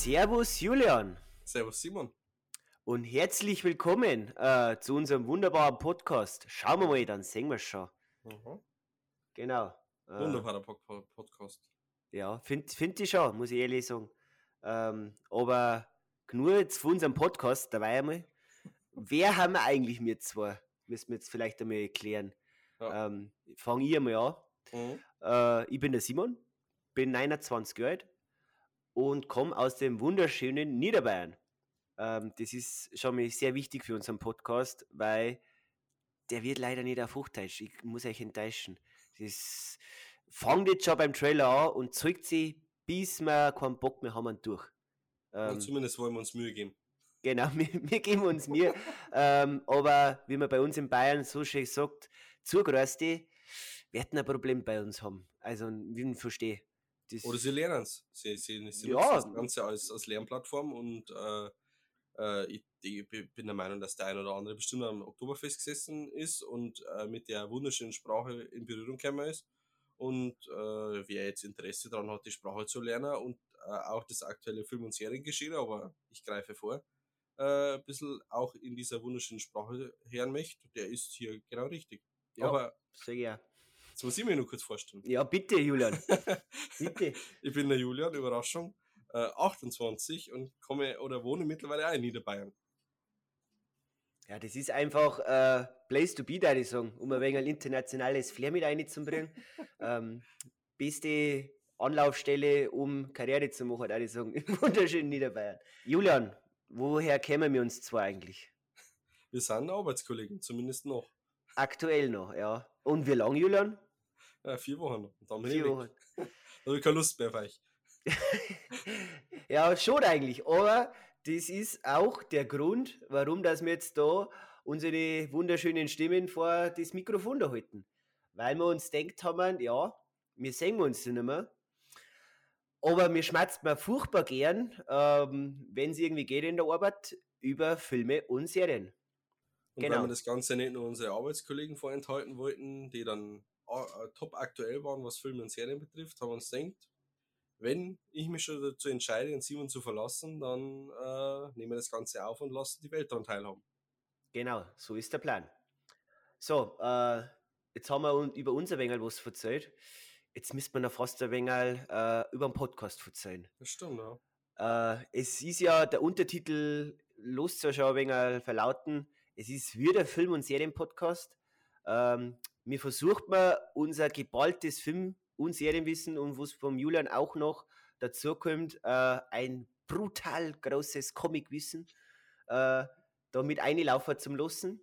Servus Julian Servus Simon. und herzlich willkommen äh, zu unserem wunderbaren Podcast. Schauen wir mal, dann sehen wir schon. Genau. Äh, Wunderbarer Pod- Pod- Podcast. Ja, finde find ich schon, muss ich ehrlich sagen. Ähm, aber nur jetzt von unserem Podcast, dabei einmal. Wer haben wir eigentlich wir zwei? Müssen wir jetzt vielleicht einmal erklären. Ja. Ähm, Fange ich einmal an. Mhm. Äh, ich bin der Simon, bin 29 Jahre alt und komme aus dem wunderschönen Niederbayern. Ähm, das ist schon mal sehr wichtig für unseren Podcast, weil der wird leider nicht auf Hochdeutsch. Ich muss euch enttäuschen. Das fängt jetzt schon beim Trailer an und zeigt sich, bis wir keinen Bock mehr haben, durch. Und Ähm, zumindest wollen wir uns Mühe geben. Genau, wir, wir geben uns mir. ähm, aber wie man bei uns in Bayern so schön sagt, Zugrößte werden ein Problem bei uns haben. Also, wie ich verstehe. Das, Oder sie lernen es. Sie, sie, sie Ja. nutzen das Ganze als, als Lernplattform und äh, äh, ich, ich bin der Meinung, dass der ein oder andere bestimmt am Oktoberfest gesessen ist und äh, mit der wunderschönen Sprache in Berührung gekommen ist. Und äh, wer jetzt Interesse daran hat, die Sprache zu lernen und äh, auch das aktuelle Film- und Seriengeschehen, aber ich greife vor, äh, ein bisschen auch in dieser wunderschönen Sprache hören möchte, der ist hier genau richtig. Ja. Aber ich ja. Jetzt muss ich mir nur kurz vorstellen. ja, bitte, Julian. bitte. Ich bin der Julian, Überraschung, äh, 28 und komme oder wohne mittlerweile auch in Niederbayern. Ja, das ist einfach äh, Place to be, da ich sagen, um ein wenig ein internationales Flair mit reinzubringen. ähm, beste Anlaufstelle, um Karriere zu machen, da ich sagen, im wunderschönen Niederbayern. Julian, woher kennen wir uns zwei eigentlich? Wir sind Arbeitskollegen, zumindest noch. Aktuell noch, ja. Und wie lange, Julian? Äh, vier Wochen dann bin Vier. Wochen. Da habe ich keine Lust mehr auf euch. ja, schon eigentlich. Aber das ist auch der Grund, warum dass wir jetzt da unsere wunderschönen Stimmen vor das Mikrofon da halten. Weil wir uns denkt haben, ja, wir sehen uns nicht mehr. Aber mir schmerzt mir furchtbar gern, ähm, wenn es irgendwie geht in der Arbeit, über Filme und Serien. Und Genau. weil wir das Ganze nicht nur unsere Arbeitskollegen vorenthalten wollten, die dann top aktuell waren, was Filme und Serien betrifft, haben wir uns gedacht, wenn ich mich schon dazu entscheide, den Simon zu verlassen, dann äh, nehmen wir das Ganze auf und lassen die Welt daran teilhaben. Genau, so ist der Plan. So, äh, jetzt haben wir über unser Wengel was verzählt. Jetzt müsste man noch fast ein wenig äh, über den Podcast verzeihen. Das stimmt, ja. Äh, es ist ja der Untertitel, los ja schon ein wenig verlauten. Es ist wieder Film- und Serienpodcast. Ähm, mir versucht man unser geballtes Film- und Serienwissen und was vom Julian auch noch dazu kommt, äh, ein brutal großes Comicwissen, äh, da mit einlaufen zum Lassen.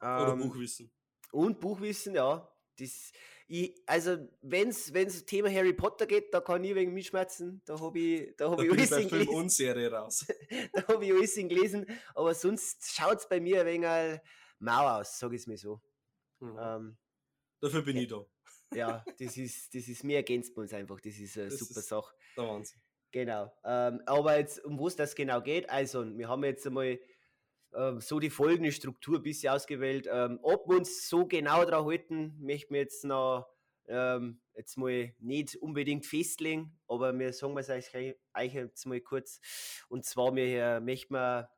Oder Ähm, Buchwissen. und Buchwissen, ja. Das, ich, also, wenn es Thema Harry Potter geht, da kann ich wegen mitschmerzen. Da habe ich, da hab Da ich ich alles Film gelesen. und Serie raus. Da habe ich alles gelesen. Aber sonst schaut es bei mir ein wenig mau aus, sage ich es mir so. Mhm. Ähm, Dafür bin ich da. ja, das ist, das ist, mir ergänzt man uns einfach. Das ist eine Das super ist- Sache. Der Wahnsinn. Genau. Ähm, aber jetzt, um was das genau geht, also, wir haben jetzt einmal ähm, so die folgende Struktur ein bisschen ausgewählt. Ähm, ob wir uns so genau daran halten, möchten wir jetzt noch ähm, jetzt mal nicht unbedingt festlegen, aber wir sagen es euch, euch jetzt mal kurz. Und zwar, wir äh, möchten wir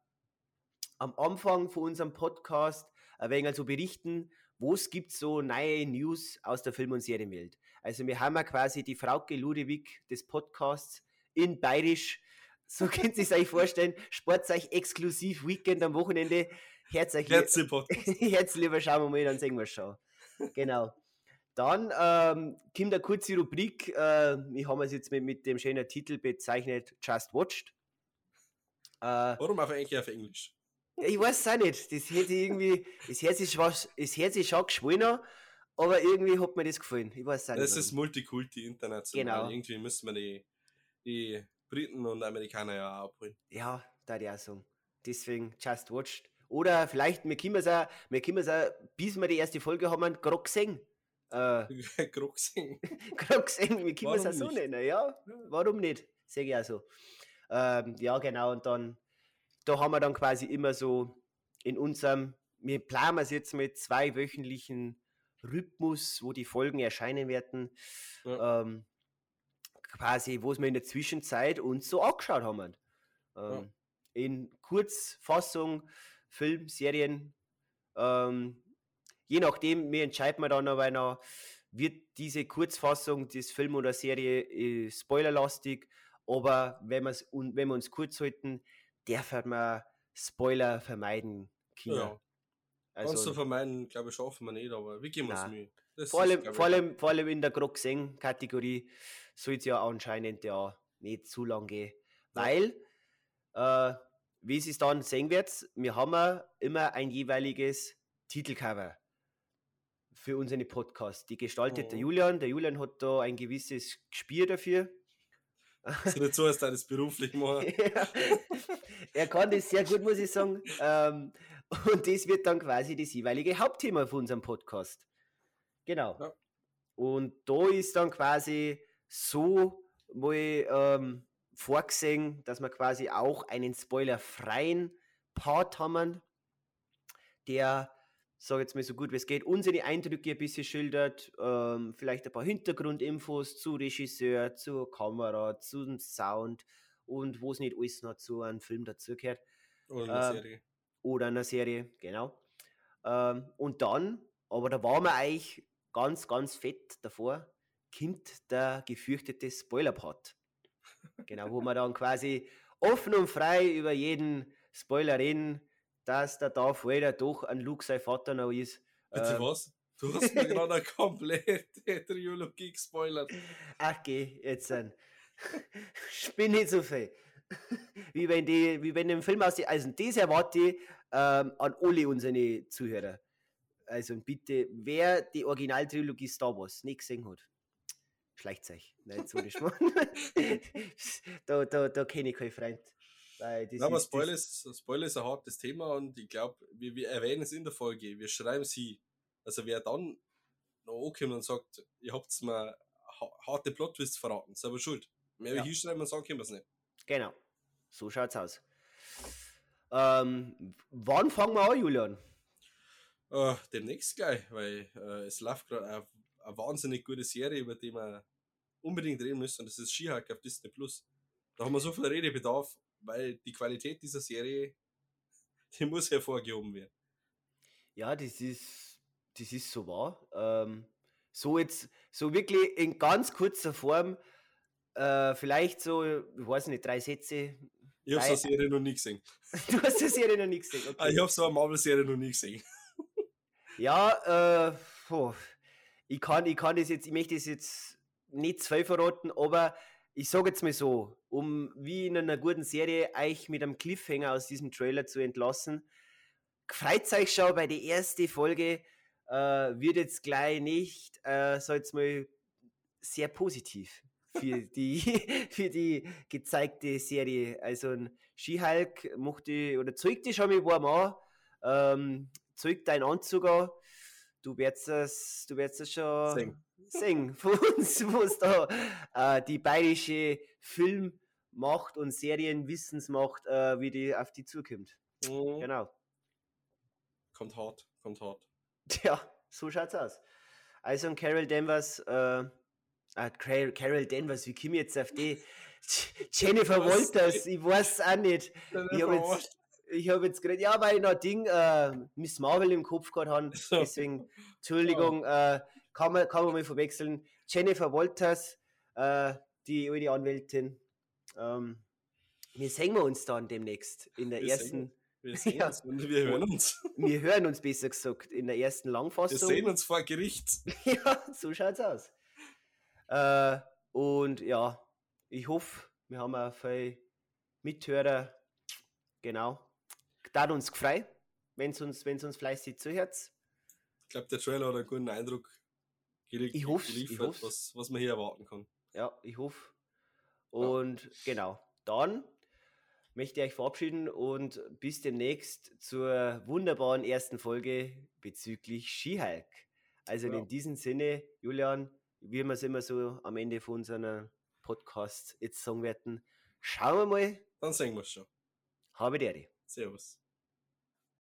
am Anfang von unserem Podcast ein wenig so berichten, wo es gibt so neue News aus der Film- und Serienwelt. Also wir haben ja quasi die Frauke Ludewig des Podcasts in Bayerisch, so könnt ihr es euch vorstellen, Sportzeug exklusiv Weekend am Wochenende. Herzlich. Jetzt lieber schauen wir mal, dann sehen wir es schon. Genau. Dann ähm, kommt eine kurze Rubrik. Äh, wir haben es jetzt mit, mit dem schönen Titel bezeichnet, Just Watched. Äh, Warum auf eigentlich auf Englisch? Ich weiß es auch nicht. Das hätte ich irgendwie, das Herz ist, was, das Herz ist schon geschwollener, aber irgendwie hat mir das gefallen. Ich weiß es auch nicht. Das ist. Multikulti international. Genau. Irgendwie müssen wir die, die Briten und Amerikaner ja auch abholen. Ja, da ich auch sagen. Deswegen Just Watched. Oder vielleicht, wir können es auch, wir können es auch, bis wir die erste Folge haben, gerade gesehen. Äh, Kroxing. gesehen, wir können es auch so nicht? nennen, ja. Warum nicht? Sehe ich auch so. Ähm, ja, genau, und dann, da haben wir dann quasi immer so in unserem, wir planen es jetzt mit zwei wöchentlichen Rhythmus, wo die Folgen erscheinen werden. Ja. Ähm, quasi, was wir in der Zwischenzeit uns so angeschaut haben. Ähm, Ja. In Kurzfassung, Film, Serien, ähm, je nachdem, wir entscheiden wir dann aber noch, wird diese Kurzfassung des Film oder Serie äh, spoilerlastig, aber wenn, wir's, wenn wir uns kurz halten, dürfen wir Spoiler vermeiden können. Ja. Kannst du Also, vermeiden, glaube ich, schaffen wir nicht, aber wir geben uns. Mühe. Das vor, ist, allem, glaub vor, allem, vor allem in der Grog-Kategorie soll es ja anscheinend ja nicht zu lang gehen. Weil, äh, wie es dann sehen wird, wir haben ja immer ein jeweiliges Titelcover für unseren Podcast. Die gestaltet der Mhm. Julian. Der Julian hat da ein gewisses Gespür dafür. Ist nicht so, als da das beruflich machen. er kann das sehr gut, muss ich sagen. Ähm, und das wird dann quasi das jeweilige Hauptthema von unserem Podcast. Genau. Ja. Und da ist dann quasi so mal ähm, vorgesehen, dass wir quasi auch einen spoilerfreien Part haben, der, sag jetzt mal so gut wie es geht, unsere Eindrücke ein bisschen schildert, ähm, vielleicht ein paar Hintergrundinfos zu Regisseur, zur Kamera, zum Sound und wo es nicht alles noch zu einem Film dazugehört Oder eine Ähm, Serie. oder einer Serie, genau. Ähm, und dann, aber da waren wir eigentlich ganz, ganz fett davor, kommt der gefürchtete Spoiler-Part. Genau, wo wir dann quasi offen und frei über jeden Spoiler reden, dass der Darth Vader doch ein Luke sein Vater noch ist. Bitte Ähm, was? Du hast mir gerade eine komplette Trilogie gespoilert. Ach geh, jetzt ein. Spinn nicht so viel. Wie wenn die, wie wenn im Film aussieht. Also das erwarte ich ähm, an alle unsere Zuhörer. Also bitte, wer die Originaltrilogie Star Wars nicht gesehen hat, schleicht euch. Nein, so nicht da, da, da kenne ich keinen Freund. Weil das Na, aber Spoiler ist, Spoiler ist ein hartes Thema und ich glaube, wir, wir erwähnen es in der Folge, wir schreiben sie. Also wer dann noch ankommt und sagt, ihr habt mir ha- harte Plot-Twists verraten, selber schuld. Mehr Ja. wie hinschreiben und sagen können wir es nicht. Genau. So schaut's aus. Ähm, wann fangen wir an, Julian? Äh, demnächst gleich, weil äh, es läuft gerade eine, eine wahnsinnig gute Serie, über die wir unbedingt reden müssen, und das ist She-Hulk auf Disney Plus. Da haben wir so viel Redebedarf, weil die Qualität dieser Serie, die muss hervorgehoben werden. Ja, das ist, das ist so wahr. Ähm, so jetzt, so wirklich in ganz kurzer Form, äh, vielleicht so, ich weiß nicht, drei Sätze. Ich habe so eine Serie noch nie gesehen. Du hast die Serie noch nicht gesehen. Ah, Okay. Ich habe so eine Marvel-Serie noch nie gesehen. Ja, äh, puh, ich kann, ich kann das jetzt, ich möchte das jetzt nicht zu viel verraten, aber ich sage jetzt mal so, um wie in einer guten Serie euch mit einem Cliffhanger aus diesem Trailer zu entlassen, freut euch schon bei der ersten Folge, äh, wird jetzt gleich nicht, äh, sag jetzt mal, sehr positiv für die, für die gezeigte Serie. Also ein Skihulk mochte oder zeigte schon mal warm an, ähm, zeigt dein Anzug an. Du wirst das, du wirst das schon Sehen. Sehen von uns, was da äh, die bayerische Filmmacht und Serienwissensmacht, äh, wie die auf die zukommt. Mhm. Genau. Kommt hart, kommt hart. Tja, so schaut's aus. Also ein Carol Danvers, äh, ah, Carol, Danvers, wie komme ich jetzt auf die? Jennifer? Walters, ich weiß auch nicht. Ich habe jetzt, ich hab jetzt gerade, ja, weil ich noch Ding, äh, Miss Marvel im Kopf gehabt habe, deswegen, Entschuldigung, äh, kann, man, kann man mal verwechseln. Jennifer Walters, äh, die alte Anwältin. Ähm, wir sehen wir uns dann demnächst in der Wir ersten, Wir sehen Ja. uns und wir hören uns. wir hören uns besser gesagt, in der ersten Wir Langfassung. sehen uns vor Gericht. ja, so schaut's aus. Äh, und ja, ich hoffe, wir haben auch viele Mithörer. Genau. Tat uns gefreut, wenn es uns, wenn's uns fleißig zuhört. Ich glaube, der Trailer hat einen guten Eindruck geli- Ich hoff's, ich geliefert, hoff's. was, was man hier erwarten kann. Ja, ich hoffe. Und genau, dann möchte ich euch verabschieden und bis demnächst zur wunderbaren ersten Folge bezüglich Skihulk. Also Ja. in diesem Sinne, Julian, wie wir es immer so am Ende von unserem Podcast jetzt sagen werden, schauen wir mal, Dann sehen wir es schon. habe Ehre. Servus.